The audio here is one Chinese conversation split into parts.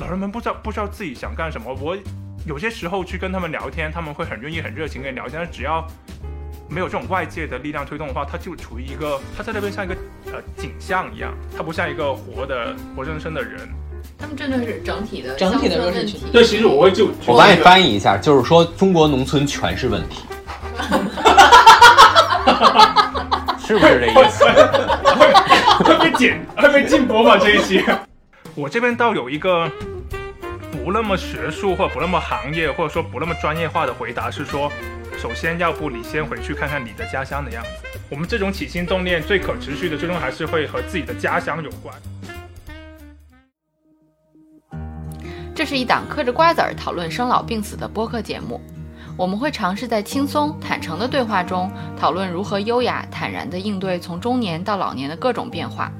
老人们不知道不知道自己想干什么。我有些时候去跟他们聊天，他们会很愿意、很热情跟你聊天，但是只要没有这种外界的力量推动的话，他就处于一个他在那边像一个呃景象一样，他不像一个活的活生生的人。他们真的是整体的整体的问题弱势群体。对，其实我会就我帮你翻译一下，就是说中国农村全是问题，是不是这意思？会被剪会被禁播吗？这一期？我这边倒有一个不那么学术或不那么行业或者说不那么专业化的回答是说，首先要不你先回去看看你的家乡的样子。我们这种起心动念最可持续的，最终还是会和自己的家乡有关。这是一档嗑着瓜子儿讨论生老病死的播客节目。我们会尝试在轻松、坦诚的对话中，讨论如何优雅、坦然地应对从中年到老年的各种变化，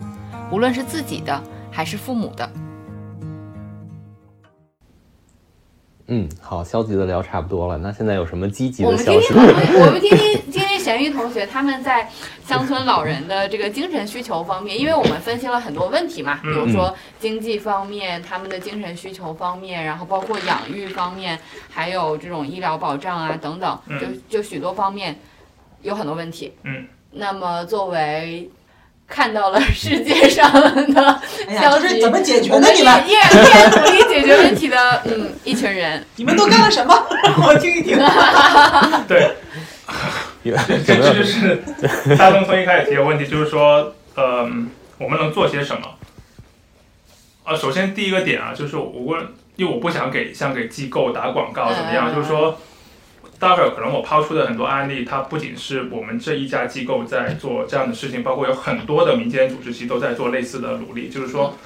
无论是自己的还是父母的。嗯，好，消极的聊差不多了，那现在有什么积极的消息们听听？我们听听听听咸鱼同学他们在乡村老人的这个精神需求方面，因为我们分析了很多问题嘛，比如说经济方面、他们的精神需求方面，然后包括养育方面，还有这种医疗保障啊等等，嗯就就许多方面有很多问题。嗯，那么作为看到了世界上的 哎呀，消息，这是怎么解决？的你依们，依然依然努力解决问题的，嗯，一群人。你们都干了什么？让 我听一听。对，有这这这就是大东从一开始提的问题，就是说，呃，我们能做些什么？呃，首先第一个点啊，就是我问，因为我不想给像给机构打广告怎么样，嗯就是说，待会儿可能我抛出的很多案例，它不仅是我们这一家机构在做这样的事情，包括有很多的民间组织其实都在做类似的努力，就是说，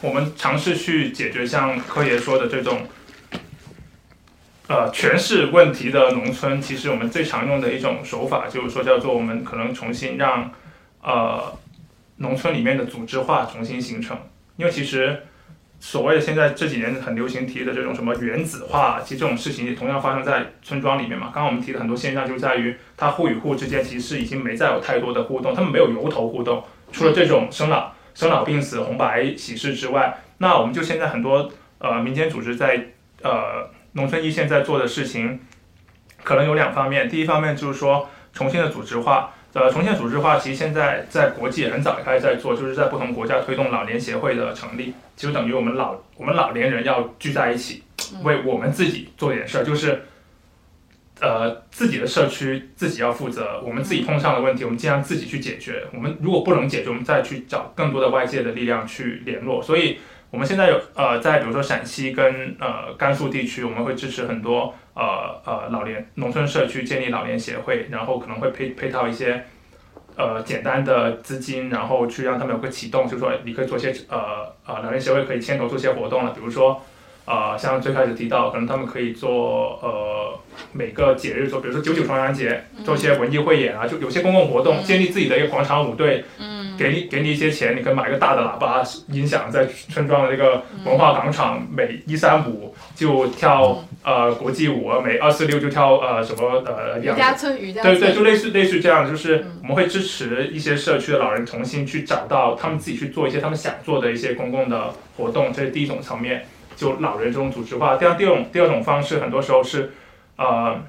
我们尝试去解决像柯爷说的这种。呃，全是问题的农村，其实我们最常用的一种手法，就是说叫做我们可能重新让呃农村里面的组织化重新形成，因为其实所谓的现在这几年很流行提的这种什么原子化，其实这种事情也同样发生在村庄里面嘛。刚刚我们提的很多现象就在于，它户与户之间其实已经没再有太多的互动，他们没有由头互动，除了这种生老生老病死、红白喜事之外，那我们就现在很多呃民间组织在呃农村一线在做的事情，可能有两方面。第一方面就是说重新的组织化，呃，重新的组织化其实现在在国际也很早就开始在做，就是在不同国家推动老年协会的成立，就等于我们老我们老年人要聚在一起，为我们自己做点事儿，就是。呃，自己的社区自己要负责，我们自己碰上的问题，我们尽量自己去解决。我们如果不能解决，我们再去找更多的外界的力量去联络。所以，我们现在有呃，在比如说陕西跟呃甘肃地区，我们会支持很多呃呃老年农村社区建立老年协会，然后可能会配配套一些呃简单的资金，然后去让他们有个启动，就是说你可以做些呃呃老年协会可以牵头做些活动了，比如说呃像最开始提到，可能他们可以做呃每个节日做，比如说九九重阳节做一些文艺汇演啊，就有些公共活动，建立自己的一个广场舞队，嗯，给你给你一些钱，你可以买一个大的喇叭音响，在村庄的这个文化广场，每一三五就跳呃国际舞，每二四六就跳呃什么呃瑜两伽村，瑜伽，对对，就类似类似这样，就是我们会支持一些社区的老人重新去找到他们自己去做一些他们想做的一些公共的活动，这是第一种层面，就老人这种组织化。第二第二种第二种方式，很多时候是呃，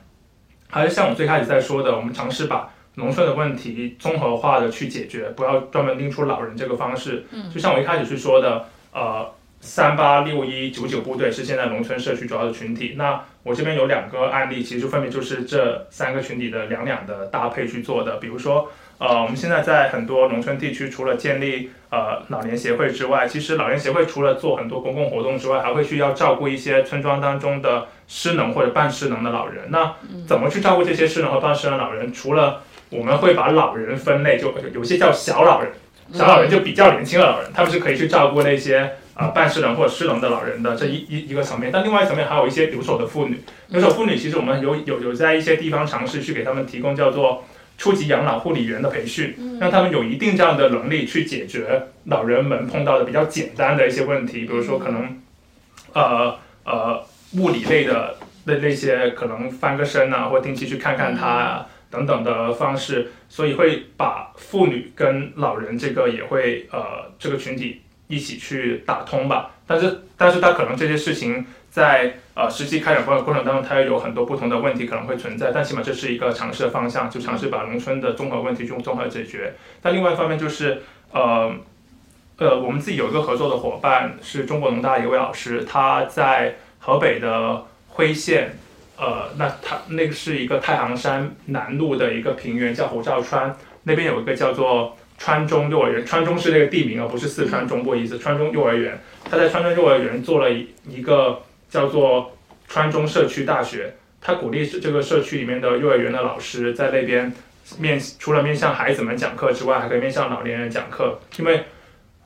还是像我最开始在说的，我们尝试把农村的问题综合化的去解决，不要专门拎出老人这个方式。嗯就像我一开始去说的，呃，三八六一九九部队是现在农村社区主要的群体。那我这边有两个案例，其实分别就是这三个群体的两两的搭配去做的。比如说，呃，我们现在在很多农村地区，除了建立呃老年协会之外，其实老年协会除了做很多公共活动之外，还会需要照顾一些村庄当中的失能或者半失能的老人。那怎么去照顾这些失能和半失能老人？除了我们会把老人分类，就有些叫小老人，小老人就比较年轻的老人，他们是可以去照顾那些呃半失能或者失能的老人的这一一一个层面。但另外一层面还有一些留守的妇女，留守妇女其实我们有有有在一些地方尝试去给他们提供叫做初级养老护理员的培训，让他们有一定这样的能力去解决老人们碰到的比较简单的一些问题，比如说可能呃呃物理类的那那些可能翻个身啊，或定期去看看他啊。等等的方式，所以会把妇女跟老人这个也会呃这个群体一起去打通吧。但是，但是它可能这些事情在呃实际开展过过程当中，它有很多不同的问题可能会存在。但起码这是一个尝试的方向，就尝试把农村的综合问题去综合解决。但另外一方面就是呃呃，我们自己有一个合作的伙伴是中国农大一位老师，他在河北的辉县。呃，那他那个是一个太行山南麓的一个平原，叫侯兆川，那边有一个叫做川中幼儿园，川中是那个地名啊，不是四川中部意思。川中幼儿园，他在川中幼儿园做了一一个叫做川中社区大学，他鼓励这个社区里面的幼儿园的老师在那边面，除了面向孩子们讲课之外，还可以面向老年人讲课，因为。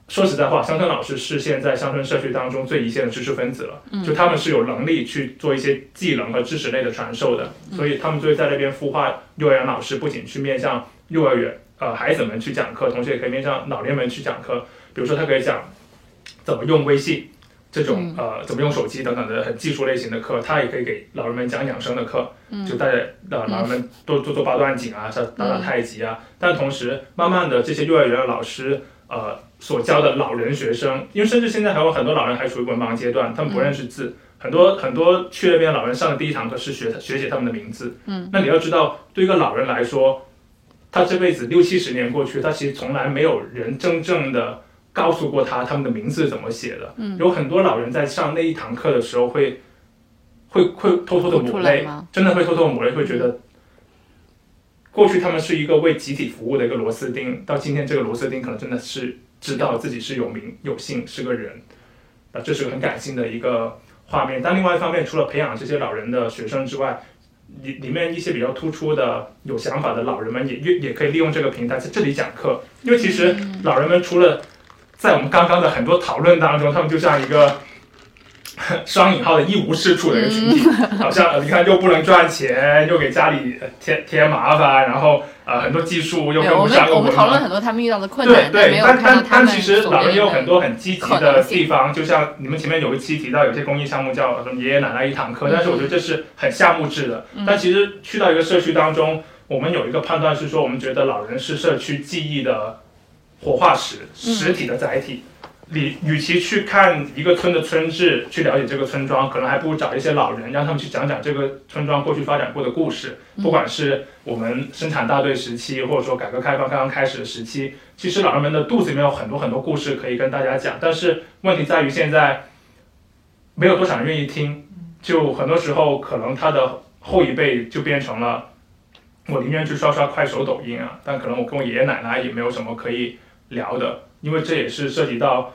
说实在话，乡村老师是现在乡村社区当中最一线的知识分子了。就他们是有能力去做一些技能和知识类的传授的，所以他们就会在那边孵化幼儿园老师，不仅去面向幼儿园呃孩子们去讲课，同时也可以面向老年人去讲课。比如说，他可以讲怎么用微信这种呃怎么用手机等等的很技术类型的课，他也可以给老人们讲养生的课，就带呃老人们多做做八段锦啊，打打太极啊。但同时，慢慢的这些幼儿园的老师呃。所教的老人学生，因为甚至现在还有很多老人还处于文盲阶段，他们不认识字，很多很多去那边老人上的第一堂课是学学写他们的名字。嗯，那你要知道，对一个老人来说，他这辈子六七十年过去，他其实从来没有人真正的告诉过他他们的名字怎么写的。嗯，有很多老人在上那一堂课的时候会会会偷偷的抹泪，真的会偷偷抹泪，会觉得过去他们是一个为集体服务的一个螺丝钉，到今天这个螺丝钉可能真的是。知道自己是有名有姓是个人，啊，这是个很感性的一个画面。但另外一方面，除了培养这些老人的学生之外，里里面一些比较突出的有想法的老人们也也也可以利用这个平台在这里讲课。因为其实老人们除了在我们刚刚的很多讨论当中，他们就像一个。双引号的一无是处的一个群体，好像你看又不能赚钱，又给家里添添麻烦，然后呃很多技术又跟不上。我们讨论很多他们遇到的困难，对对，但但但其实老人也有很多很积极的地方，就像你们前面有一期提到有些公益项目叫什么爷爷奶奶一堂课，但是我觉得这是很项目制的。但其实去到一个社区当中，我们有一个判断是说，我们觉得老人是社区记忆的活化石，实体的载体。你与其去看一个村的村志，去了解这个村庄，可能还不如找一些老人，让他们去讲讲这个村庄过去发展过的故事。不管是我们生产大队时期，或者说改革开放刚刚开始的时期，其实老人们的肚子里面有很多很多故事可以跟大家讲。但是问题在于现在没有多少人愿意听，就很多时候可能他的后一辈就变成了我宁愿去刷刷快手、抖音啊，但可能我跟我爷爷奶奶也没有什么可以聊的，因为这也是涉及到。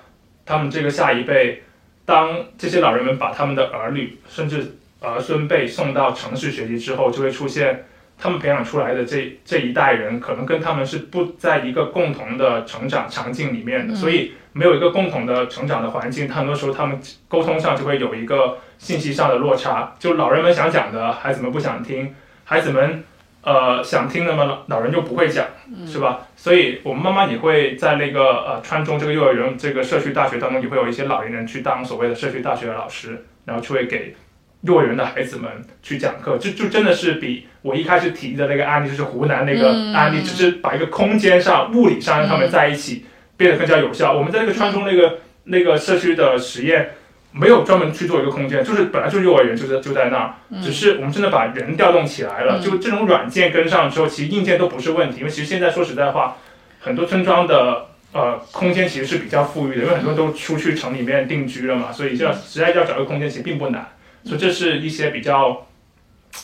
他们这个下一辈，当这些老人们把他们的儿女甚至儿孙辈送到城市学习之后，就会出现他们培养出来的这这一代人，可能跟他们是不在一个共同的成长场景里面的，所以没有一个共同的成长的环境，很多时候他们沟通上就会有一个信息上的落差。就老人们想讲的，孩子们不想听，孩子们。呃，想听的嘛，老老人就不会讲，是吧？所以我们慢慢也会在那个呃川中这个幼儿园这个社区大学当中，也会有一些老年人去当所谓的社区大学的老师，然后去会给幼儿园的孩子们去讲课。就就真的是比我一开始提的那个案例，就是湖南那个案例，就是把一个空间上、物理上让他们在一起变得更加有效。我们在那个川中那个那个社区的实验。没有专门去做一个空间，就是本来就是幼儿园，就在就在那儿，只是我们真的把人调动起来了。就这种软件跟上之后，其实硬件都不是问题。因为其实现在说实在话，很多村庄的呃空间其实是比较富裕的，因为很多都出去城里面定居了嘛，所以要实在要找一个空间其实并不难。所以这是一些比较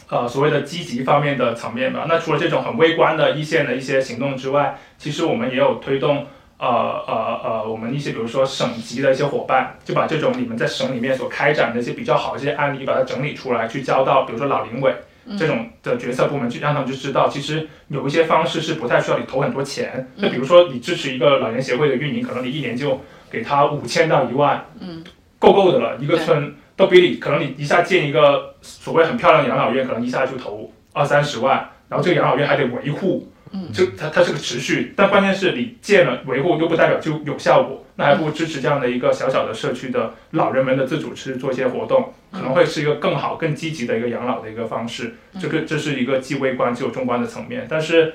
呃所谓的积极方面的层面吧。那除了这种很微观的一线的一些行动之外，其实我们也有推动。呃呃呃，我们一些比如说省级的一些伙伴，就把这种你们在省里面所开展的一些比较好的这些案例，把它整理出来，去交到比如说老龄委这种的决策部门去，让他们就知道，其实有一些方式是不太需要你投很多钱。那比如说你支持一个老年协会的运营，可能你一年就给他五千到一万，嗯，够够的了。一个村都比你可能你一下建一个所谓很漂亮的养老院，可能一下就投二三十万，然后这个养老院还得维护。就它它是个持续，但关键是你建了维护又不代表就有效果，那还不如支持这样的一个小小的社区的老人们的自主去做一些活动，可能会是一个更好、更积极的一个养老的一个方式。这个这是一个既微观又中观的层面，但是，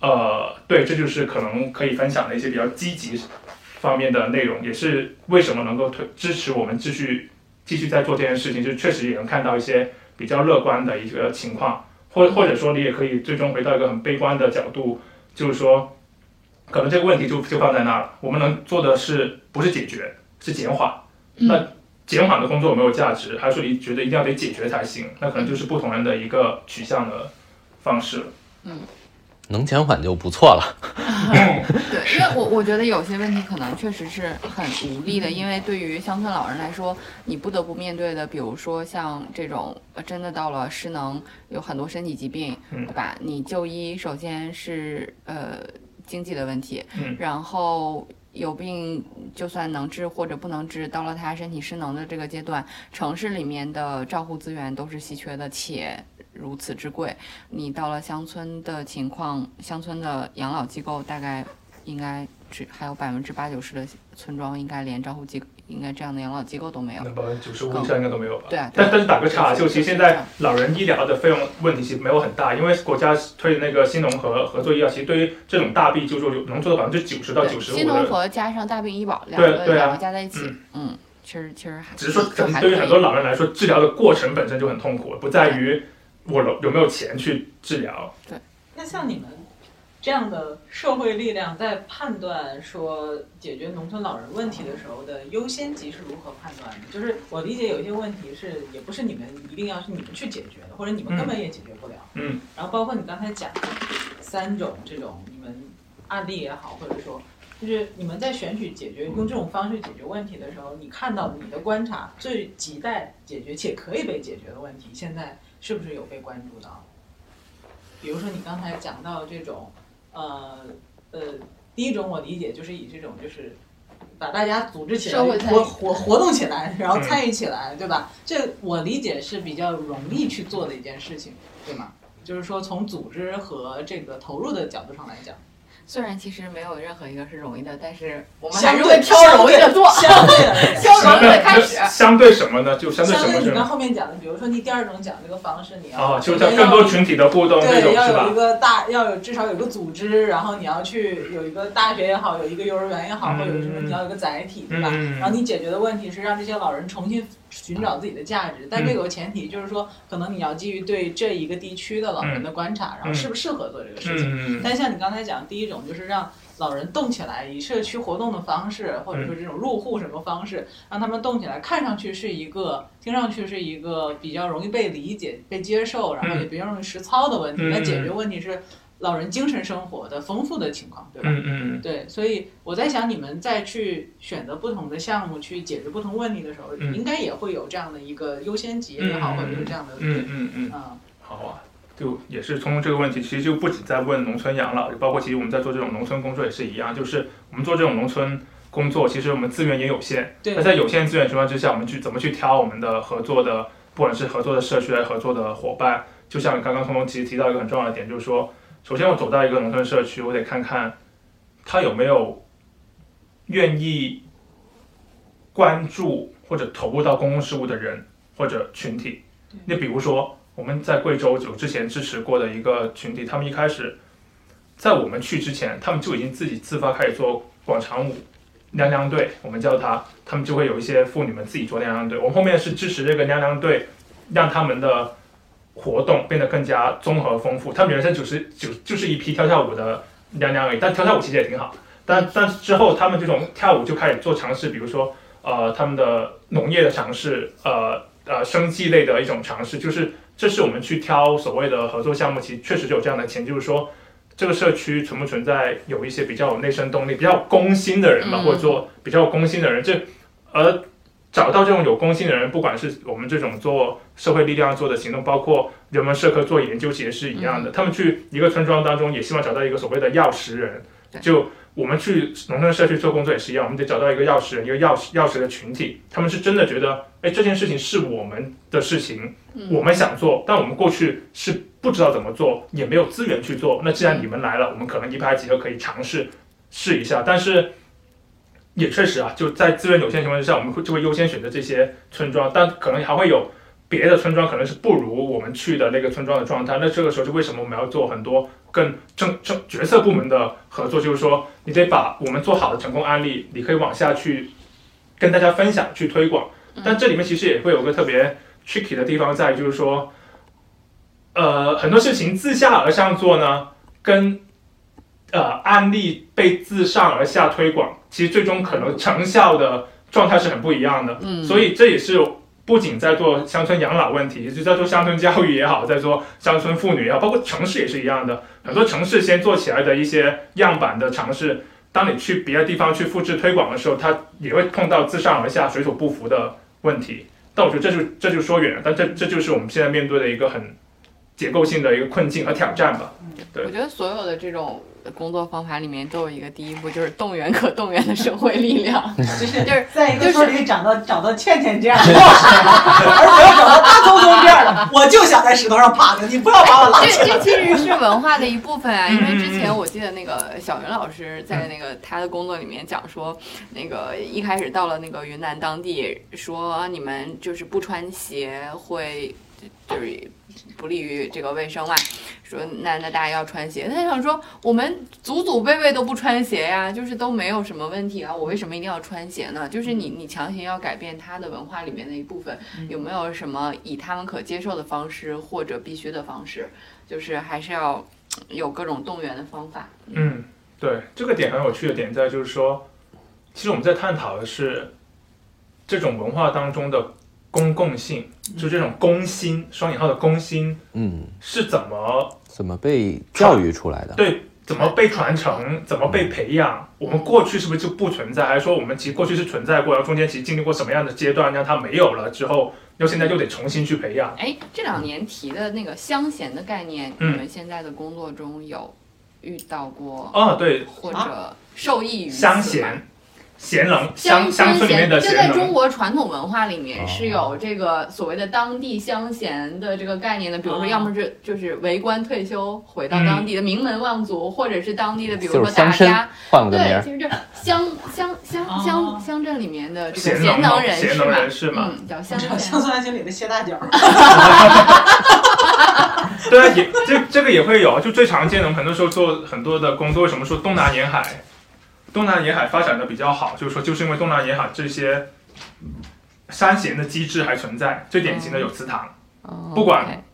呃，对，这就是可能可以分享的一些比较积极方面的内容，也是为什么能够推支持我们继续继续在做这件事情，就确实也能看到一些比较乐观的一个情况，或或者说你也可以最终回到一个很悲观的角度，就是说，可能这个问题就就放在那儿了，我们能做的是不是解决，是减缓，那减缓的工作有没有价值，还是说你觉得一定要得解决才行？那可能就是不同人的一个取向的方式了。能减缓就不错了。对，因为我我觉得有些问题可能确实是很无力的，因为对于乡村老人来说，你不得不面对的，比如说像这种呃真的到了失能，有很多身体疾病，嗯对吧？你就医首先是呃经济的问题，嗯然后。有病就算能治或者不能治，到了他身体失能的这个阶段，城市里面的照护资源都是稀缺的，且如此之贵。你到了乡村的情况，乡村的养老机构大概应该只还有百分之八九十的村庄应该连照护机应该这样的养老机构都没有。那百分之九十五以上应该都没有吧？对啊，对啊但但是打个岔，对就其实现在老人医疗的费用问题其实没有很大，因为国家推的那个新农合合作医疗，其实对于这种大病救助能做到百分之九十到九十五新农，合加上大病医保两个两个加在一起嗯，嗯，其实其实还只是说对于很多老人来说，治疗的过程本身就很痛苦，不在于我有有没有钱去治疗。对那像你们这样的社会力量，在判断说解决农村老人问题的时候的优先级是如何判断的？就是我理解有一些问题是也不是你们一定要是你们去解决的，或者你们根本也解决不了。嗯。然后包括你刚才讲的三种这种你们案例也好，或者说。就是你们在选取解决用这种方式解决问题的时候，你看到你的观察最亟待解决且可以被解决的问题，现在是不是有被关注到？比如说你刚才讲到这种，呃呃，第一种我理解就是以这种就是把大家组织起来，社会参与活活活动起来，然后参与起来，对吧？这我理解是比较容易去做的一件事情，对吗？就是说从组织和这个投入的角度上来讲，虽然其实没有任何一个是容易的，但是我们还是会挑容易的做，相对 挑容易的开始。相对什么呢？就相对什相对你刚么是吗？后面讲的，比如说你第二种讲这个方式，你要哦，就首先要叫更多群体的互动这对，种是要有一？个大，要有至少有一个组织，然后你要去有一个大学也好，有一个幼儿园也好，嗯或者有什么，你要有一个载体，对吧？嗯然后你解决的问题是让这些老人重新寻找自己的价值，但这个前提，就是说可能你要基于对这一个地区的老人的观察，然后适不适合做这个事情。但像你刚才讲，第一种就是让老人动起来，以社区活动的方式，或者说这种入户什么方式，让他们动起来，看上去是一个，听上去是一个比较容易被理解、被接受，然后也比较容易实操的问题。嗯那解决问题是老人精神生活的丰富的情况，对吧？嗯嗯对，所以我在想，你们再去选择不同的项目去解决不同问题的时候，嗯应该也会有这样的一个优先级也好，嗯或者是这样的，嗯嗯嗯，啊好啊。就也是从这个问题，其实就不仅在问农村养老，包括其实我们在做这种农村工作也是一样，就是我们做这种农村工作，其实我们资源也有限。对那在有限资源情况之下，我们去怎么去挑我们的合作的，不管是合作的社区还是合作的伙伴，就像刚刚通通其实提到一个很重要的点，就是说，首先我走到一个农村社区，我得看看他有没有愿意关注或者投入到公共事务的人或者群体。那比如说，我们在贵州有之前支持过的一个群体，他们一开始在我们去之前，他们就已经自己自发开始做广场舞娘娘队，我们叫他，他们就会有一些妇女们自己做娘娘队。我们后面是支持这个娘娘队，让他们的活动变得更加综合丰富。他们原先就是就就是一批跳跳舞的娘娘而已，但跳跳舞其实也挺好。但但之后他们这种跳舞就开始做尝试，比如说呃他们的农业的尝试，呃呃生计类的一种尝试，就是这是我们去挑所谓的合作项目，其实确实就有这样的前提，就是说这个社区存不存在有一些比较有内生动力、比较有公心的人吧，嗯或者说比较有公心的人，这而找到这种有公信的人，不管是我们这种做社会力量做的行动，包括人文社科做研究，其实是一样的。他们去一个村庄当中，也希望找到一个所谓的钥匙人，就。我们去农村社区做工作也是一样，我们得找到一个钥匙人，一个钥匙钥匙的群体，他们是真的觉得，哎，这件事情是我们的事情，我们想做，但我们过去是不知道怎么做，也没有资源去做。那既然你们来了，我们可能一拍即合，可以尝试试一下。但是也确实啊，就在资源有限情况之下，我们会就会优先选择这些村庄，但可能还会有别的村庄可能是不如我们去的那个村庄的状态，那这个时候就为什么我们要做很多更政政决策部门的合作？就是说，你得把我们做好的成功案例，你可以往下去跟大家分享、去推广。但这里面其实也会有个特别 tricky 的地方在，就是说，呃，很多事情自下而上做呢，跟呃案例被自上而下推广，其实最终可能成效的状态是很不一样的。嗯，所以这也是不仅在做乡村养老问题，就在做乡村教育也好，在做乡村妇女也好，包括城市也是一样的。很多城市先做起来的一些样板的尝试，当你去别的地方去复制推广的时候，它也会碰到自上而下水土不服的问题。但我觉得这就这就说远了，但这这就是我们现在面对的一个很结构性的一个困境和挑战吧。嗯对我觉得所有的这种工作方法里面都有一个第一步，就是动员可动员的社会力量，就是 就是在一个就是村里找到找到倩倩这样的 而不要找到大聪聪这样的，我就想在石头上趴着，你不要把我拉这起来。这其实是文化的一部分啊，因为之前我记得那个小云老师在那个他的工作里面讲说，那个一开始到了那个云南当地，说啊你们就是不穿鞋会就是不利于这个卫生嘛，说那那大家要穿鞋。他想说我们祖祖辈辈都不穿鞋呀，就是都没有什么问题啊，我为什么一定要穿鞋呢？就是你你强行要改变他的文化里面的一部分，有没有什么以他们可接受的方式或者必须的方式？就是还是要有各种动员的方法。嗯，对，这个点很有趣的点在就是说，其实我们在探讨的是这种文化当中的公共性，就这种公心（双引号的公心嗯，）是怎么怎么被教育出来的？对怎么被传承，怎么被培养？我们过去是不是就不存在？还是说我们其实过去是存在过，然后中间其实经历过什么样的阶段，让它没有了之后，又现在又得重新去培养？哎，这两年提的那个乡贤的概念，嗯你们现在的工作中有遇到过，哦，对，或者受益于此乡吗贤，贤能乡乡乡村里面的就在中，国传统文化里面哦。是有这个所谓的当地乡贤的这个概念的，比如说，哦。要么是就是为官退休回到当地的名门望族，或者是当地的，比如说大家，对，换了个名儿。其实这乡乡乡哦。乡乡镇里面的这个贤贤能能人士贤能嘛，人士嘛嗯，叫我乡知道贤乡。村爱情里的谢大脚，对啊，也这这个也会有，就最常见的，我们很多时候做很多的工作，为什么说东南沿海，东南沿海发展的比较好，就是说就是因为东南沿海这些山贤的机制还存在，最典型的有祠堂。哦不管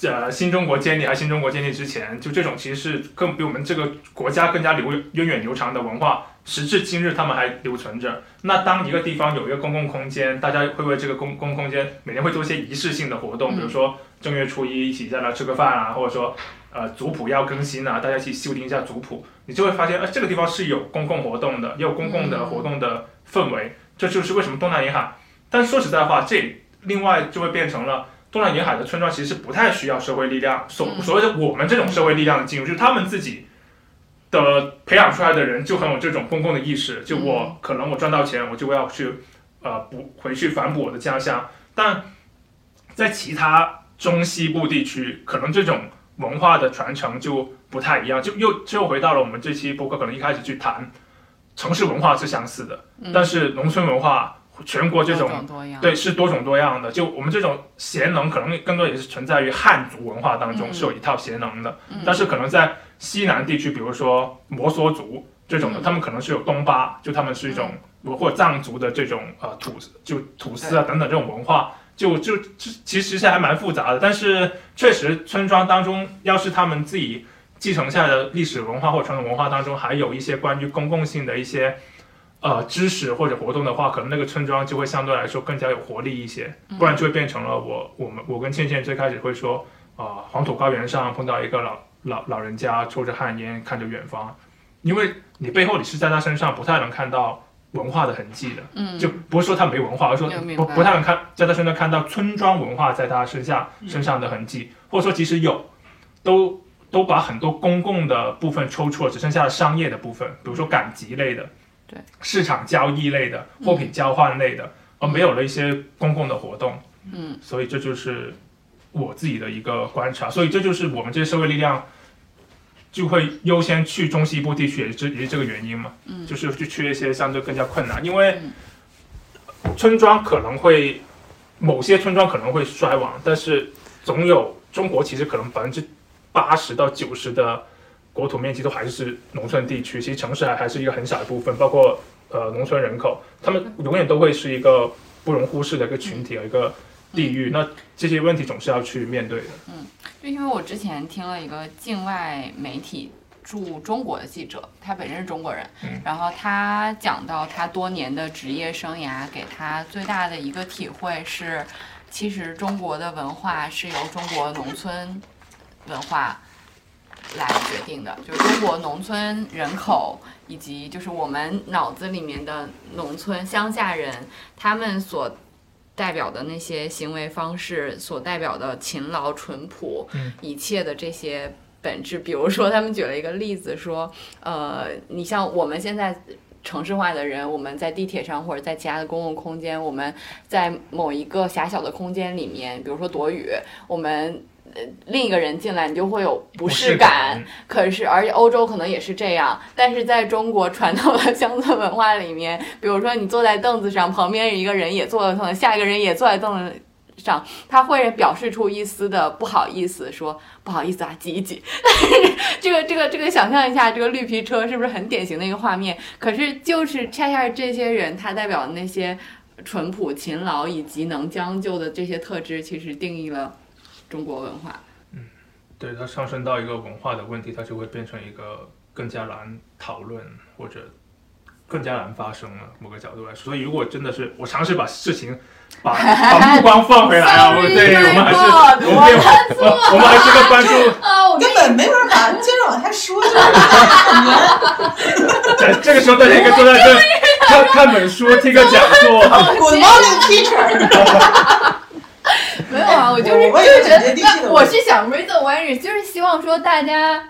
呃，新中国建立还是新中国建立之前，就这种其实是更比我们这个国家更加流源远流长的文化，时至今日他们还留存着。那当一个地方有一个公共空间，大家会为这个公公共空间每年会做一些仪式性的活动，嗯比如说正月初一一起在那吃个饭啊，或者说呃族谱要更新啊，大家一起修订一下族谱，你就会发现，呃，这个地方是有公共活动的，也有公共的活动的氛围，这就是为什么东南沿海。但说实在话，这另外就会变成了。东南沿海的村庄其实不太需要社会力量，所所谓的我们这种社会力量的进入，就是他们自己的培养出来的人就很有这种公共的意识。就我可能我赚到钱，我就要去呃补回去反哺我的家乡。但在其他中西部地区，可能这种文化的传承就不太一样，就又又回到了我们这期播客可能一开始去谈城市文化是相似的，嗯但是农村文化全国这种多对，是多种多样的。就我们这种贤能，可能更多也是存在于汉族文化当中，嗯是有一套贤能的。嗯但是可能在西南地区，比如说摩梭族这种的，嗯他们可能是有东巴，就他们是一种或者藏族的这种呃土就土司啊等等这种文化。就就就其实是还蛮复杂的，但是确实村庄当中，要是他们自己继承下来的历史文化或传统文化当中，还有一些关于公共性的一些呃知识或者活动的话，可能那个村庄就会相对来说更加有活力一些，不然就会变成了我我们我跟倩倩最开始会说，啊、黄土高原上碰到一个老老老人家抽着旱烟看着远方，因为你背后你是在他身上不太能看到文化的痕迹的，嗯，就不是说他没文化，而是说不不太能看在他身上看到村庄文化在他身下嗯。身上的痕迹，或者说即使有，都都把很多公共的部分抽出了，只剩下了商业的部分，比如说赶集类的，对，市场交易类的，货品交换类的，而没有了一些公共的活动，嗯，所以这就是我自己的一个观察，所以这就是我们这些社会力量。就会优先去中西部地区，也是也是这个原因嘛，嗯。就是去去一些相对更加困难，因为嗯。村庄可能会某些村庄可能会衰亡，但是总有中国其实可能百分之八十到九十的国土面积都还是农村地区，其实城市还还是一个很小的部分，包括呃农村人口，他们永远都会是一个不容忽视的一个群体，一个地域。那这些问题总是要去面对的。嗯就因为我之前听了一个境外媒体驻中国的记者，他本身是中国人，嗯然后他讲到他多年的职业生涯给他最大的一个体会是，其实中国的文化是由中国农村文化来决定的，就是中国农村人口以及就是我们脑子里面的农村乡下人，他们所代表的那些行为方式，所代表的勤劳淳朴，嗯一切的这些本质。比如说，他们举了一个例子说，呃，你像我们现在。城市化的人，我们在地铁上或者在其他的公共空间，我们在某一个狭小的空间里面，比如说躲雨，我们呃另一个人进来，你就会有不适感。可是，而且欧洲可能也是这样，但是在中国传统的乡村文化里面，比如说你坐在凳子上，旁边一个人也坐在凳子，下一个人也坐在凳子上，他会表示出一丝的不好意思，说不好意思啊，挤一挤。这个这个这个，想象一下，这个绿皮车是不是很典型的一个画面？可是就是恰恰这些人，他代表的那些淳朴、勤劳以及能将就的这些特质，其实定义了中国文化。嗯对它上升到一个文化的问题，它就会变成一个更加难讨论或者更加难发生了。某个角度来说，所以如果真的是我尝试把事情把 把目光放回来啊，我对我们还是我们我我们还是个关注 啊，我根本没法把接着往下说，就是这这个时候大家应该坐在这 看看本书、听个讲座。Good morning, teacher。没有啊，我就是就是觉得我是想 raise awareness，就是希望说大家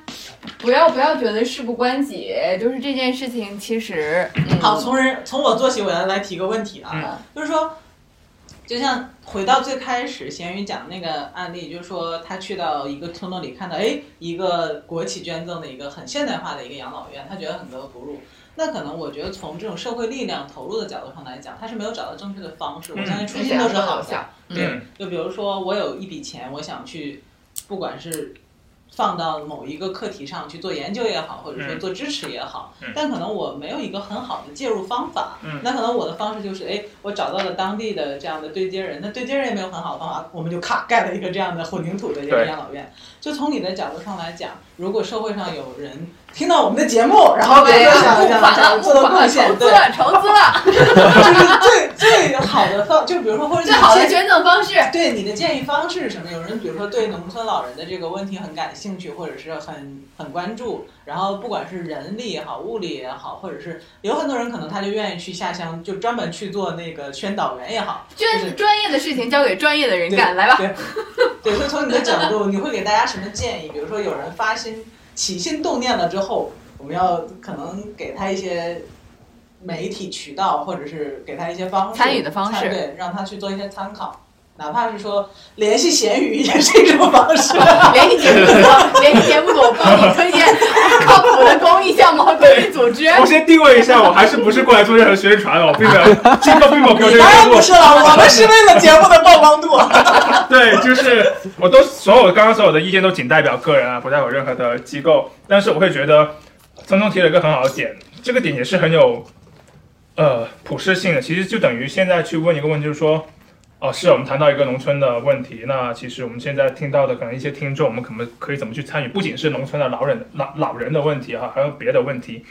不要不要觉得事不关己，就是这件事情其实、嗯、好，从人从我做起，我要来提个问题啊，嗯。就是说，就像回到最开始咸鱼讲那个案例，就是说他去到一个村落里，看到哎一个国企捐赠的一个很现代化的一个养老院，他觉得很格格不入。那可能我觉得从这种社会力量投入的角度上来讲，他是没有找到正确的方式。我相信初心都是好的。对嗯，就比如说我有一笔钱，我想去，不管是放到某一个课题上去做研究也好，或者说嗯做支持也好，嗯但可能我没有一个很好的介入方法。嗯那可能我的方式就是，哎，我找到了当地的这样的对接人，那对接人也没有很好的方法，我们就咔盖了一个这样的混凝土的这个养老院。就从你的角度上来讲，如果社会上有人听到我们的节目，然后比如说想想想做的募款了，贡献，对，筹资了，筹资了，就是最最好的方，就比如说或者最好的建捐赠方式。对你的建议方式是什么？有人比如说对农村老人的这个问题很感兴趣，或者是很很关注，然后不管是人力也好，物力也好，或者是有很多人可能他就愿意去下乡，就专门去做那个宣导员也好，专专业的事情交给专业的人干，来吧。对，对，所以从你的角度，你会给大家什么建议？比如说有人发心起心动念了之后，我们要可能给他一些媒体渠道，或者是给他一些方式参与的方式对，让他去做一些参考。哪怕是说联系咸鱼也是一种方式，联系节目组，联系节目组，我帮你推荐靠谱的公益项目和 公益组织。我先定位一下，我还是不是过来做任何宣传的，我并没有机构并没有给我这个当然不。是了，我们是为了节目的曝光度。对，就是我都所有刚刚所有的意见都仅代表个人啊，不代表任何的机构。但是我会觉得，聪聪提了一个很好的点，这个点也是很有呃普适性的。其实就等于现在去问一个问题，就是说，哦，是我们谈到一个农村的问题，那其实我们现在听到的可能一些听众，我们可能可以怎么去参与？不仅是农村的老人老老人的问题哈，还有别的问题。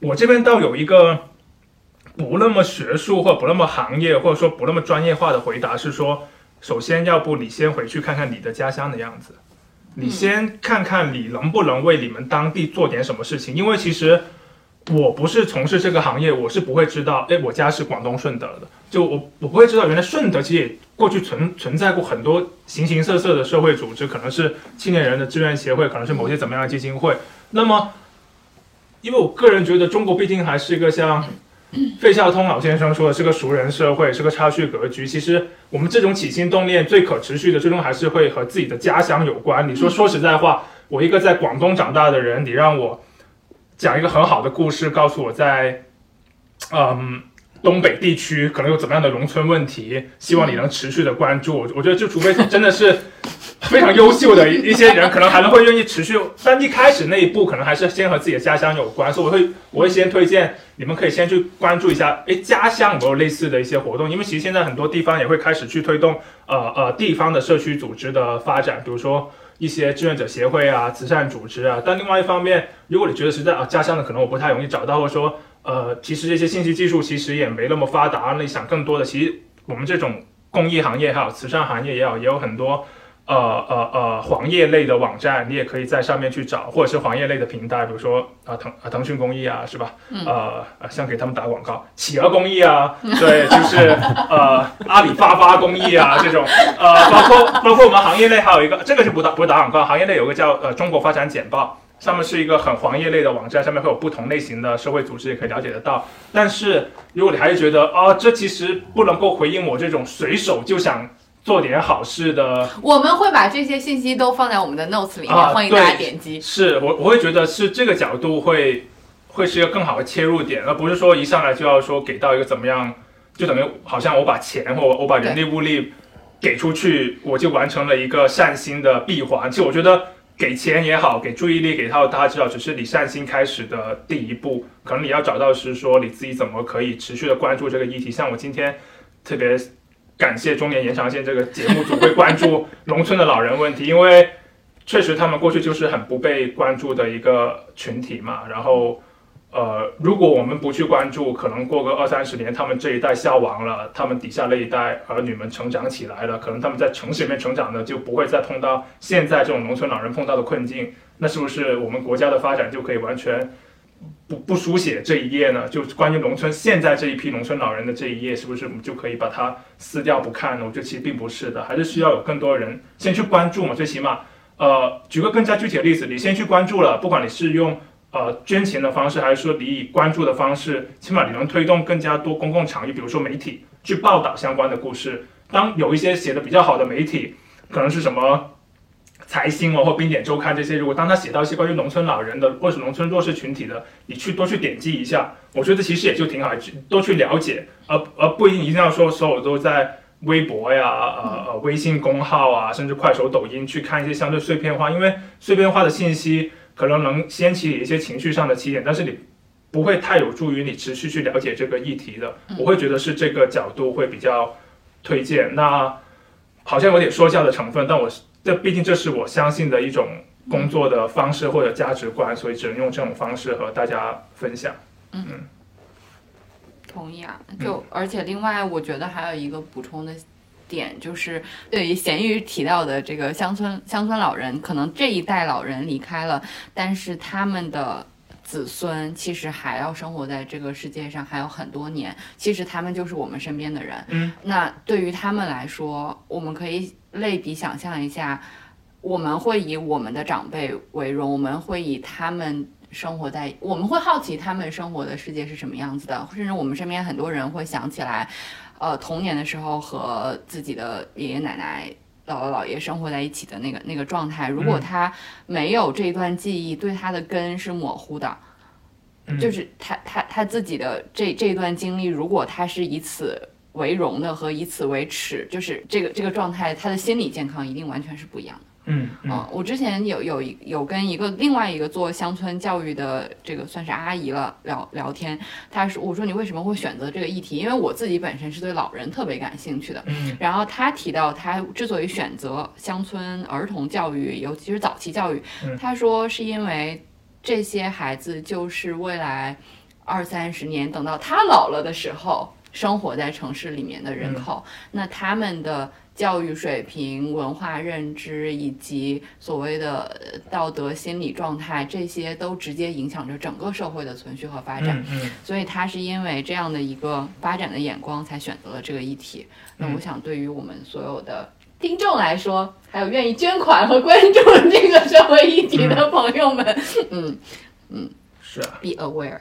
我这边倒有一个不那么学术或者不那么行业或者说不那么专业化的回答是说。首先，要不你先回去看看你的家乡的样子，你先看看你能不能为你们当地做点什么事情。因为其实我不是从事这个行业，我是不会知道，哎，我家是广东顺德的，就我我不会知道，原来顺德其实也过去存存在过很多形形色色的社会组织，可能是青年人的志愿协会，可能是某些怎么样的基金会。那么，因为我个人觉得中国毕竟还是一个像。费孝通老先生说的是个熟人社会，是个差序格局。其实我们这种起心动念最可持续的，最终还是会和自己的家乡有关。你说说实在话，我一个在广东长大的人，你让我讲一个很好的故事，告诉我在，嗯，东北地区可能有怎么样的农村问题，希望你能持续的关注。我觉得，就除非真的是非常优秀的一一些人，可能还能会愿意持续。但一开始那一步，可能还是先和自己的家乡有关，所以我会我会先推荐你们可以先去关注一下，哎，家乡有没有类似的一些活动？因为其实现在很多地方也会开始去推动呃呃地方的社区组织的发展，比如说一些志愿者协会啊、慈善组织啊。但另外一方面，如果你觉得实在啊家乡的可能我不太容易找到，或者说。呃，其实这些信息技术其实也没那么发达。那你想更多的，其实我们这种公益行业还有，慈善行业也好，也有很多呃呃呃黄页类的网站，你也可以在上面去找，或者是黄页类的平台，比如说啊腾啊腾讯公益啊，是吧？呃，像给他们打广告，企鹅公益啊，对，就是呃阿里巴巴公益啊这种，呃，包括包括我们行业内还有一个，这个是不打不打广告，行业内有个叫呃中国发展简报。上面是一个很黄页类的网站，上面会有不同类型的社会组织，也可以了解得到。但是如果你还是觉得啊，这其实不能够回应我这种随手就想做点好事的，我们会把这些信息都放在我们的 notes 里面，欢迎大家点击。是我我会觉得是这个角度会会是一个更好的切入点，而不是说一上来就要说给到一个怎么样，就等于好像我把钱或我把人力物力给出去，我就完成了一个善心的闭环。其实我觉得。给钱也好，给注意力给到大家知道，只是你善心开始的第一步。可能你要找到是说你自己怎么可以持续的关注这个议题。像我今天特别感谢中年延长线这个节目组会关注 农村的老人问题，因为确实他们过去就是很不被关注的一个群体嘛。然后。呃，如果我们不去关注，可能过个二三十年，他们这一代消亡了，他们底下那一代儿女们成长起来了，可能他们在城市里面成长的就不会再碰到现在这种农村老人碰到的困境，那是不是我们国家的发展就可以完全不不书写这一页呢？就关于农村现在这一批农村老人的这一页，是不是我们就可以把它撕掉不看呢？我觉得其实并不是的，还是需要有更多人先去关注嘛。最起码，呃，举个更加具体的例子，你先去关注了，不管你是用。呃，捐钱的方式，还是说你以关注的方式，起码你能推动更加多公共场域，比如说媒体去报道相关的故事。当有一些写的比较好的媒体，可能是什么财新哦或冰点周刊这些，如果当他写到一些关于农村老人的或者农村弱势群体的，你去多去点击一下，我觉得其实也就挺好，去多去了解，而而不一定一定要说所有都在微博呀、呃呃微信公号啊，甚至快手、抖音去看一些相对碎片化，因为碎片化的信息。可能能掀起一些情绪上的起点，但是你不会太有助于你持续去了解这个议题的。我会觉得是这个角度会比较推荐。那好像有点说教的成分，但我这毕竟这是我相信的一种工作的方式或者价值观，所以只能用这种方式和大家分享。嗯，同意啊。就而且另外，我觉得还有一个补充的。点就是对于咸鱼提到的这个乡村乡村老人，可能这一代老人离开了，但是他们的子孙其实还要生活在这个世界上还有很多年，其实他们就是我们身边的人。嗯，那对于他们来说，我们可以类比想象一下，我们会以我们的长辈为荣，我们会以他们生活在，我们会好奇他们生活的世界是什么样子的，甚至我们身边很多人会想起来。呃，童年的时候和自己的爷爷奶奶、姥姥姥爷生活在一起的那个那个状态，如果他没有这一段记忆，对他的根是模糊的，就是他他他自己的这这段经历，如果他是以此为荣的和以此为耻，就是这个这个状态，他的心理健康一定完全是不一样的。嗯嗯，我之前有有一有跟一个另外一个做乡村教育的这个算是阿姨了聊聊天，她说我说你为什么会选择这个议题？因为我自己本身是对老人特别感兴趣的。嗯，然后她提到她之所以选择乡村儿童教育，尤其是早期教育，她说是因为这些孩子就是未来二三十年等到他老了的时候，生活在城市里面的人口，那他们的。教育水平、文化认知以及所谓的道德心理状态，这些都直接影响着整个社会的存续和发展。嗯，所以他是因为这样的一个发展的眼光，才选择了这个议题。那我想，对于我们所有的听众来说，还有愿意捐款和关注这个社会议题的朋友们，嗯嗯，是啊，be aware。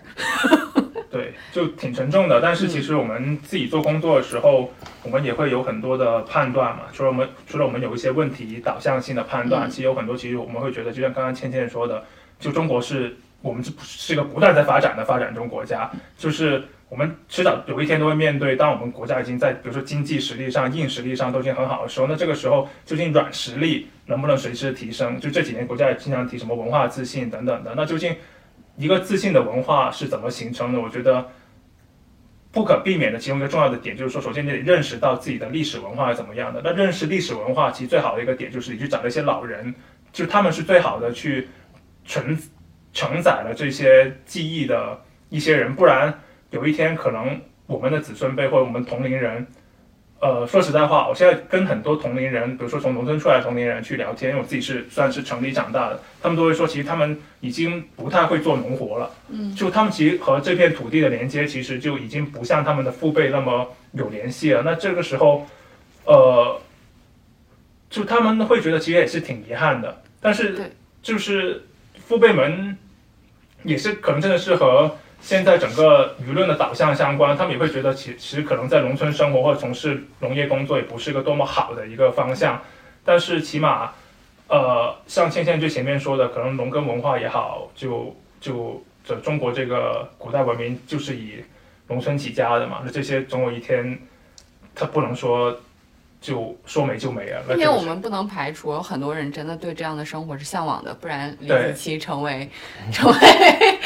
对，就挺沉重的。但是其实我们自己做工作的时候，我们也会有很多的判断嘛。除了我们，除了我们有一些问题导向性的判断，其实有很多，其实我们会觉得，就像刚刚倩倩说的，就中国是我们是是一个不断在发展的发展中国家。就是我们迟早有一天都会面对，当我们国家已经在比如说经济实力上、硬实力上都已经很好的时候，那这个时候究竟软实力能不能随之提升？就这几年国家也经常提什么文化自信等等的，那究竟一个自信的文化是怎么形成的？我觉得不可避免的其中一个重要的点就是说，首先你得认识到自己的历史文化是怎么样的。那认识历史文化，其实最好的一个点就是你去找那些老人，就他们是最好的去承承载了这些记忆的一些人，不然。有一天，可能我们的子孙辈或者我们同龄人，呃，说实在话，我现在跟很多同龄人，比如说从农村出来的同龄人去聊天，因为我自己是算是城里长大的，他们都会说，其实他们已经不太会做农活了。嗯，就他们其实和这片土地的连接，其实就已经不像他们的父辈那么有联系了。那这个时候，呃，就他们会觉得其实也是挺遗憾的。但是，就是父辈们也是可能真的是和。现在整个舆论的导向相关，他们也会觉得其其实可能在农村生活或者从事农业工作也不是一个多么好的一个方向。但是起码，呃，像倩倩最前面说的，可能农耕文化也好，就就这中国这个古代文明就是以农村起家的嘛。那这些总有一天，他不能说。就说没就没了。今天我们不能排除有很多人真的对这样的生活是向往的，不然李子柒成为成 为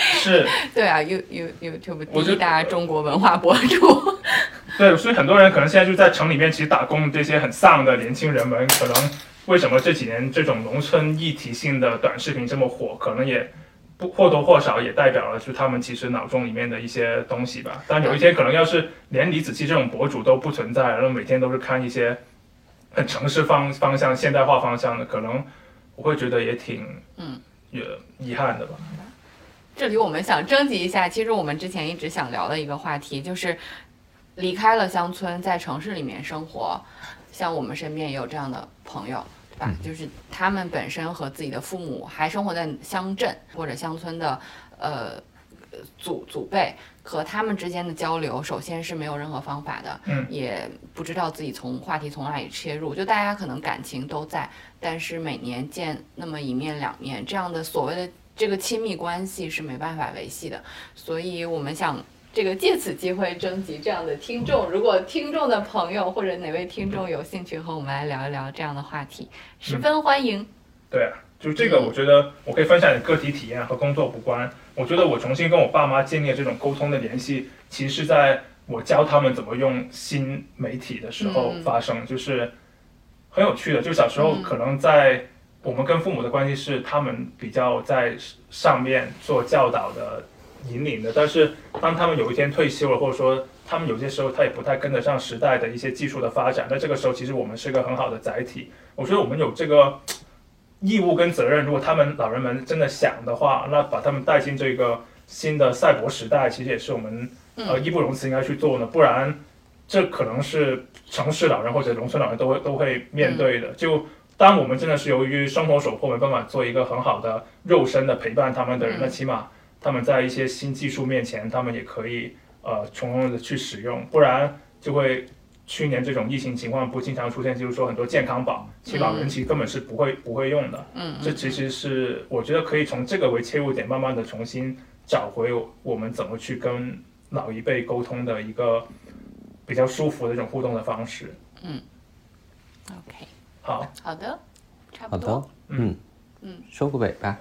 是，对啊，You You YouTube 第一大中国文化博主。对，所以很多人可能现在就在城里面其实打工，这些很丧的年轻人们，可能为什么这几年这种农村议题性的短视频这么火，可能也不或多或少也代表了就他们其实脑中里面的一些东西吧。但有一些可能要是连李子柒这种博主都不存在，然后每天都是看一些。很城市方方向、现代化方向的，可能我会觉得也挺嗯，也遗憾的吧。这里我们想征集一下，其实我们之前一直想聊的一个话题，就是离开了乡村，在城市里面生活。像我们身边也有这样的朋友，就是他们本身和自己的父母还生活在乡镇或者乡村的，呃，祖祖辈。和他们之间的交流，首先是没有任何方法的，嗯，也不知道自己从话题从哪里切入。就大家可能感情都在，但是每年见那么一面两面，这样的所谓的这个亲密关系是没办法维系的。所以我们想这个借此机会征集这样的听众，如果听众的朋友或者哪位听众有兴趣和我们来聊一聊这样的话题，十分欢迎。对啊，就这个，我觉得我可以分享点个体体验和工作无关。我觉得我重新跟我爸妈建立这种沟通的联系，其实是在我教他们怎么用新媒体的时候发生，就是很有趣的。就小时候可能在我们跟父母的关系是他们比较在上面做教导的、引领的，但是当他们有一天退休了，或者说他们有些时候他也不太跟得上时代的一些技术的发展，那这个时候其实我们是个很好的载体。我觉得我们有这个。义务跟责任，如果他们老人们真的想的话，那把他们带进这个新的赛博时代，其实也是我们呃义不容辞应该去做的。不然，这可能是城市老人或者农村老人都会都会面对的。就当我们真的是由于生活所迫没办法做一个很好的肉身的陪伴他们的人，那起码他们在一些新技术面前，他们也可以呃从容的去使用。不然就会。去年这种疫情情况不经常出现，就是说很多健康宝，其实老人其实根本是不会不会用的。嗯，这其实是我觉得可以从这个为切入点，慢慢的重新找回我们怎么去跟老一辈沟通的一个比较舒服的一种互动的方式。嗯，OK，好，好的，差不多。嗯嗯，收个尾吧。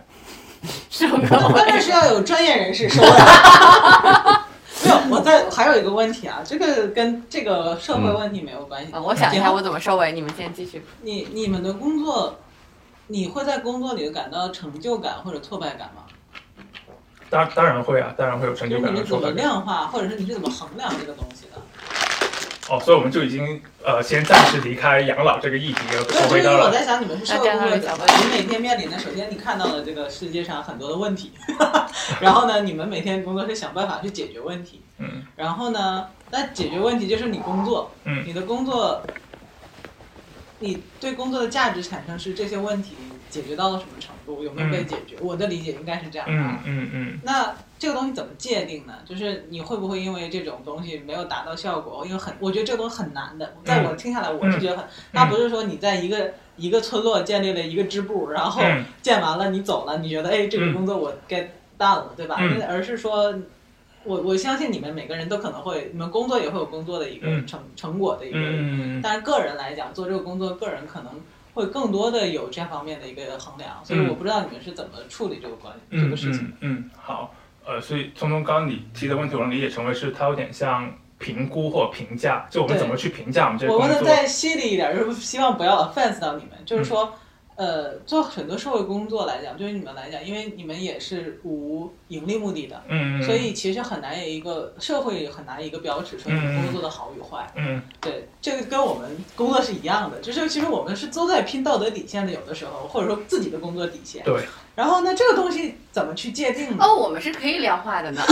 收个尾，关键是要有专业人士收的。没有，我在还有一个问题啊，这个跟这个社会问题没有关系。我想一下我怎么收尾，你们先继续。你你们的工作，你会在工作里感到成就感或者挫败感吗？当当然会啊，当然会有成就感。你怎么量化，或者是你是怎么衡量这个东西的？哦，所以我们就已经呃，先暂时离开养老这个议题了。所以我在想，你们是社会工作者，你每天面临的，首先你看到了这个世界上很多的问题，然后呢，你们每天工作是想办法去解决问题。嗯。然后呢，那解决问题就是你工作。嗯。你的工作，你对工作的价值产生是这些问题解决到了什么程度，有没有被解决？我的理解应该是这样的。嗯嗯嗯。那。这个东西怎么界定呢？就是你会不会因为这种东西没有达到效果？因为很，我觉得这个东西很难的。在我听下来，我是觉得很，它不是说你在一个一个村落建立了一个支部，然后建完了你走了，你觉得哎这个工作我 get done 了，对吧？而是说我我相信你们每个人都可能会，你们工作也会有工作的一个嗯成、成果的一个，嗯但是个人来讲，做这个工作，个人可能会更多的有这方面的一个衡量，所以嗯我不知道你们是怎么处理这个关、这嗯个事情。嗯嗯，好，呃，所以聪聪刚刚你提的问题，我能理解成为是它有点像评估或评价，就我们怎么去评价我们这个我工作。问的再犀利一点，就是希望不要 offense 到你们，就是说，嗯呃，做很多社会工作来讲，对于你们来讲，因为你们也是无盈利目的的，嗯，嗯所以其实很难有一个社会很难一个标尺说你们工作的好与坏。嗯对，这个跟我们工作是一样的，就是其实我们是都在拼道德底线的，有的时候或者说自己的工作底线。对。然后呢，这个东西怎么去界定呢？哦，我们是可以量化的呢。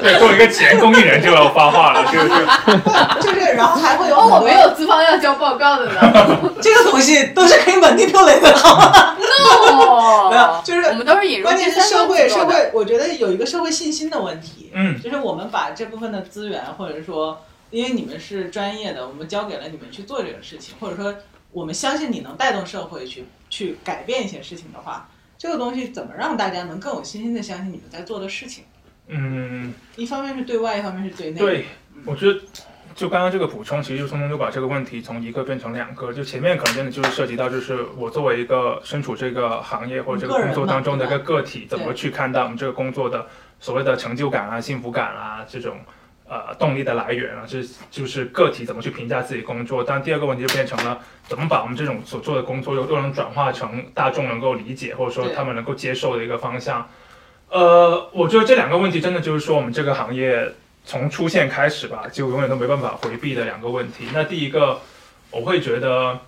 对，作为一个前公益人就要发话了，是不是？就是，然后还会有哦，我没有资方要交报告的呢。这个东西都是可以 manipulate 的，好吗？没有哦，就是我们都是引入关键是社会。社会，我觉得有一个社会信心的问题，嗯就是我们把这部分的资源，或者说，因为你们是专业的，我们交给了你们去做这个事情，或者说我们相信你能带动社会去去改变一些事情的话，这个东西怎么让大家能更有信心的相信你们在做的事情？嗯，一方面是对外，一方面是对内。对，我觉得。就刚刚这个补充，其实就匆匆就把这个问题从一个变成两个。就前面可能真的就是涉及到，就是我作为一个身处这个行业或者这个工作当中的一个个体，怎么去看待我们这个工作的所谓的成就感啊、幸福感啊这种呃动力的来源啊，这就是个体怎么去评价自己工作。但第二个问题就变成了，怎么把我们这种所做的工作又又能转化成大众能够理解或者说他们能够接受的一个方向。呃，我觉得这两个问题真的就是说我们这个行业。从出现开始吧，就永远都没办法回避的两个问题。那第一个，我会觉得，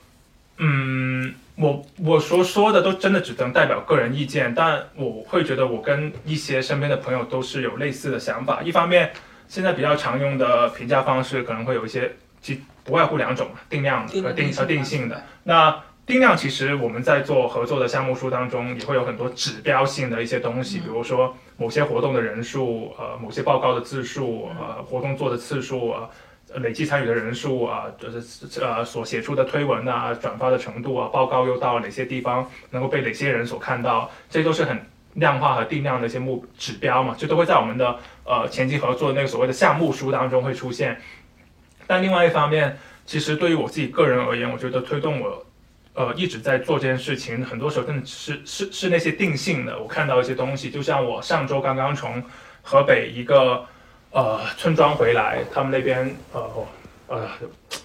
嗯，我我所说的都真的只能代表个人意见，但我会觉得我跟一些身边的朋友都是有类似的想法。一方面，现在比较常用的评价方式可能会有一些，其不外乎两种，定量和定和定性的。那定量其实我们在做合作的项目书当中也会有很多指标性的一些东西，比如说某些活动的人数，呃，某些报告的字数，呃，活动做的次数，呃，累计参与的人数啊，就是呃所写出的推文啊，转发的程度啊，报告又到哪些地方能够被哪些人所看到，这都是很量化和定量的一些目指标嘛，就都会在我们的呃前期合作的那个所谓的项目书当中会出现。但另外一方面，其实对于我自己个人而言，我觉得推动我。呃，一直在做这件事情，很多时候真的是是是那些定性的。我看到一些东西，就像我上周刚刚从河北一个呃村庄回来，他们那边呃呃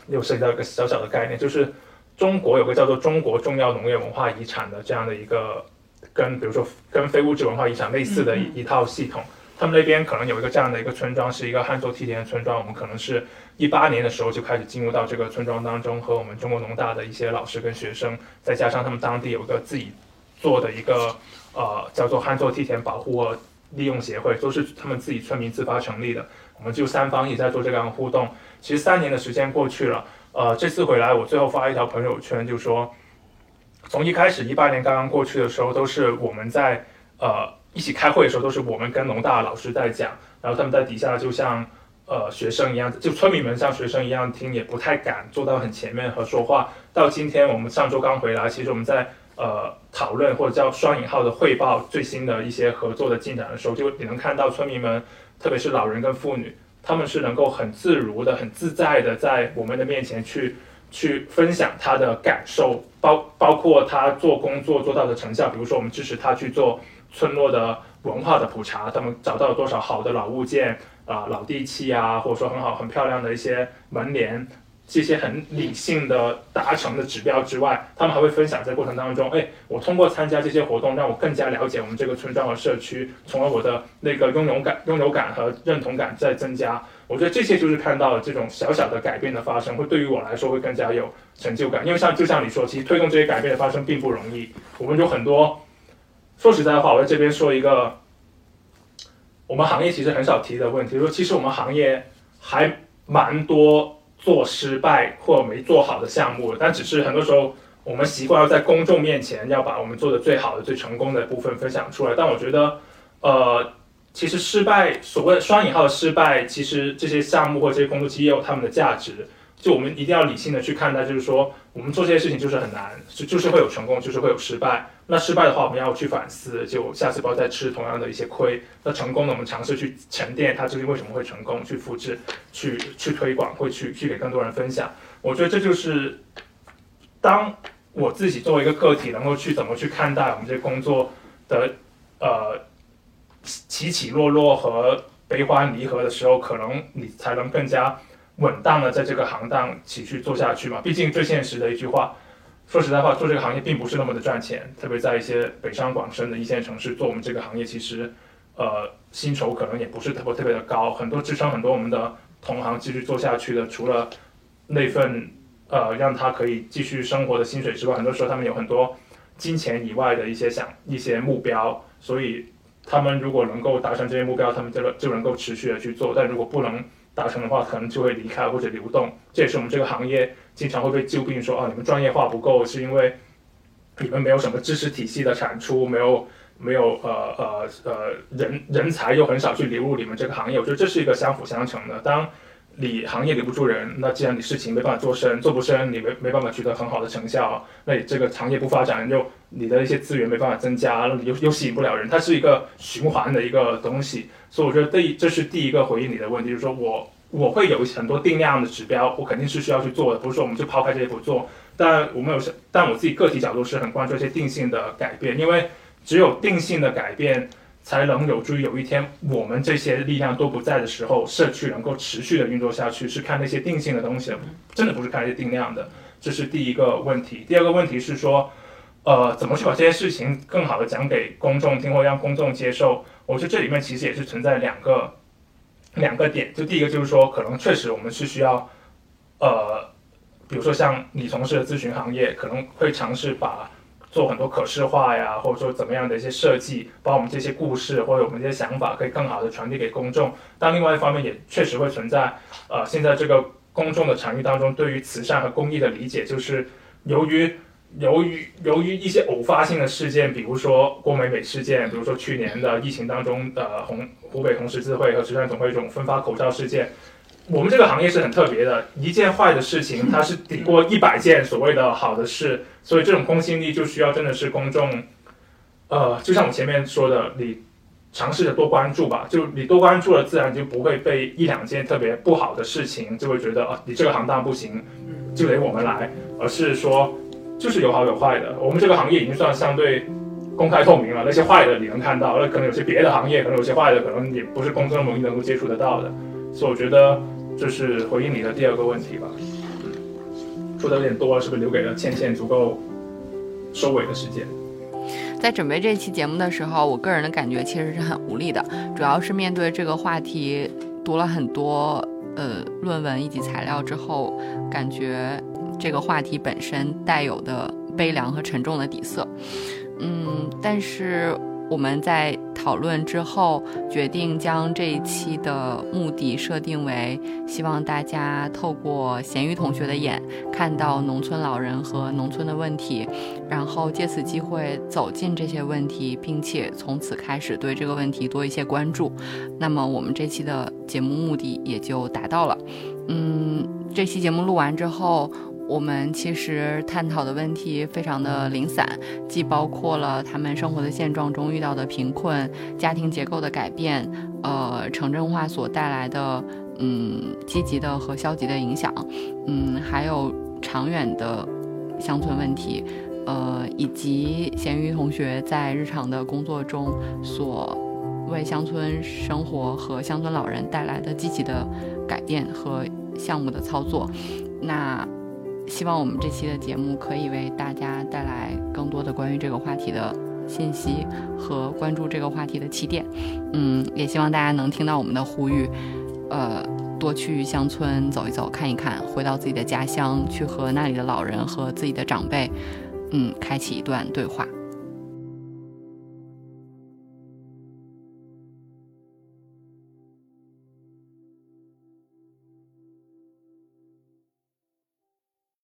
又涉及到一个小小的概念，就是中国有个叫做中国重要农业文化遗产的这样的一个，跟比如说跟非物质文化遗产类似的一一套系统。他们那边可能有一个这样的一个村庄，是一个汉族梯田的村庄。我们可能是一八年的时候就开始进入到这个村庄当中，和我们中国农大的一些老师跟学生，再加上他们当地有一个自己做的一个呃叫做汉族梯田保护和利用协会，都是他们自己村民自发成立的。我们就三方也在做这样的互动。其实三年的时间过去了，呃，这次回来我最后发一条朋友圈，就说从一开始一八年刚刚过去的时候，都是我们在呃。一起开会的时候，都是我们跟农大老师在讲，然后他们在底下就像呃学生一样，就村民们像学生一样听，也不太敢坐到很前面和说话。到今天我们上周刚回来，其实我们在呃讨论或者叫双引号的汇报最新的一些合作的进展的时候，就你能看到村民们，特别是老人跟妇女，他们是能够很自如的、很自在的在我们的面前去去分享他的感受，包包括他做工作做到的成效，比如说我们支持他去做。村落的文化的普查，他们找到了多少好的老物件啊、老地契啊，或者说很好很漂亮的一些门帘，这些很理性的达成的指标之外，他们还会分享在过程当中，哎，我通过参加这些活动，让我更加了解我们这个村庄和社区，从而我的那个拥有感、拥有感和认同感在增加。我觉得这些就是看到了这种小小的改变的发生，会对于我来说会更加有成就感，因为像就像你说，其实推动这些改变的发生并不容易，我们有很多。说实在话，我在这边说一个，我们行业其实很少提的问题，说其实我们行业还蛮多做失败或没做好的项目，但只是很多时候我们习惯要在公众面前要把我们做的最好的、最成功的部分分享出来。但我觉得，呃，其实失败，所谓双引号的失败，其实这些项目或这些工作其实也有他们的价值。就我们一定要理性的去看待，就是说我们做这些事情就是很难，就就是会有成功，就是会有失败。那失败的话，我们要去反思，就下次不要再吃同样的一些亏。那成功的，我们尝试去沉淀它究竟为什么会成功，去复制，去去推广，会去去给更多人分享。我觉得这就是当我自己作为一个个体，能够去怎么去看待我们这工作的呃起起落落和悲欢离合的时候，可能你才能更加稳当的在这个行当起去做下去嘛。毕竟最现实的一句话。说实在话，做这个行业并不是那么的赚钱，特别在一些北上广深的一线城市做我们这个行业，其实，呃，薪酬可能也不是特别特别的高。很多支撑很多我们的同行继续做下去的，除了那份呃让他可以继续生活的薪水之外，很多时候他们有很多金钱以外的一些想一些目标，所以他们如果能够达成这些目标，他们就就能够持续的去做。但如果不能达成的话，可能就会离开或者流动。这也是我们这个行业。经常会被诟病说啊，你们专业化不够，是因为你们没有什么知识体系的产出，没有没有呃呃呃人人才又很少去流入你们这个行业。我觉得这是一个相辅相成的。当你行业留不住人，那既然你事情没办法做深，做不深，你没没办法取得很好的成效，那你这个行业不发展，又你的一些资源没办法增加，你又又吸引不了人，它是一个循环的一个东西。所以我觉得第这是第一个回应你的问题，就是说我。我会有很多定量的指标，我肯定是需要去做的，不是说我们就抛开这些不做。但我们有，但我自己个体角度是很关注一些定性的改变，因为只有定性的改变，才能有助于有一天我们这些力量都不在的时候，社区能够持续的运作下去。是看那些定性的东西，真的不是看那些定量的。这是第一个问题。第二个问题是说，呃，怎么去把这些事情更好的讲给公众听，或让公众接受？我觉得这里面其实也是存在两个。两个点，就第一个就是说，可能确实我们是需要，呃，比如说像你从事的咨询行业，可能会尝试把做很多可视化呀，或者说怎么样的一些设计，把我们这些故事或者我们这些想法可以更好的传递给公众。但另外一方面，也确实会存在，呃，现在这个公众的场域当中，对于慈善和公益的理解，就是由于。由于由于一些偶发性的事件，比如说郭美美事件，比如说去年的疫情当中，呃，红湖北红十字会和慈善总会这种分发口罩事件，我们这个行业是很特别的，一件坏的事情它是抵过一百件所谓的好的事，所以这种公信力就需要真的是公众，呃，就像我前面说的，你尝试着多关注吧，就你多关注了，自然就不会被一两件特别不好的事情就会觉得啊，你这个行当不行，就得我们来，而是说。就是有好有坏的，我们这个行业已经算相对公开透明了。那些坏的你能看到，那可能有些别的行业，可能有些坏的，可能也不是公众容易能够接触得到的。所以我觉得这是回应你的第二个问题吧。说的有点多了，是不是留给了倩倩足够收尾的时间？在准备这期节目的时候，我个人的感觉其实是很无力的，主要是面对这个话题，读了很多呃论文以及材料之后，感觉。这个话题本身带有的悲凉和沉重的底色，嗯，但是我们在讨论之后决定将这一期的目的设定为希望大家透过咸鱼同学的眼看到农村老人和农村的问题，然后借此机会走进这些问题，并且从此开始对这个问题多一些关注。那么我们这期的节目目的也就达到了。嗯，这期节目录完之后。我们其实探讨的问题非常的零散，既包括了他们生活的现状中遇到的贫困、家庭结构的改变，呃，城镇化所带来的嗯积极的和消极的影响，嗯，还有长远的乡村问题，呃，以及咸鱼同学在日常的工作中所为乡村生活和乡村老人带来的积极的改变和项目的操作，那。希望我们这期的节目可以为大家带来更多的关于这个话题的信息和关注这个话题的起点。嗯，也希望大家能听到我们的呼吁，呃，多去乡村走一走、看一看，回到自己的家乡，去和那里的老人和自己的长辈，嗯，开启一段对话。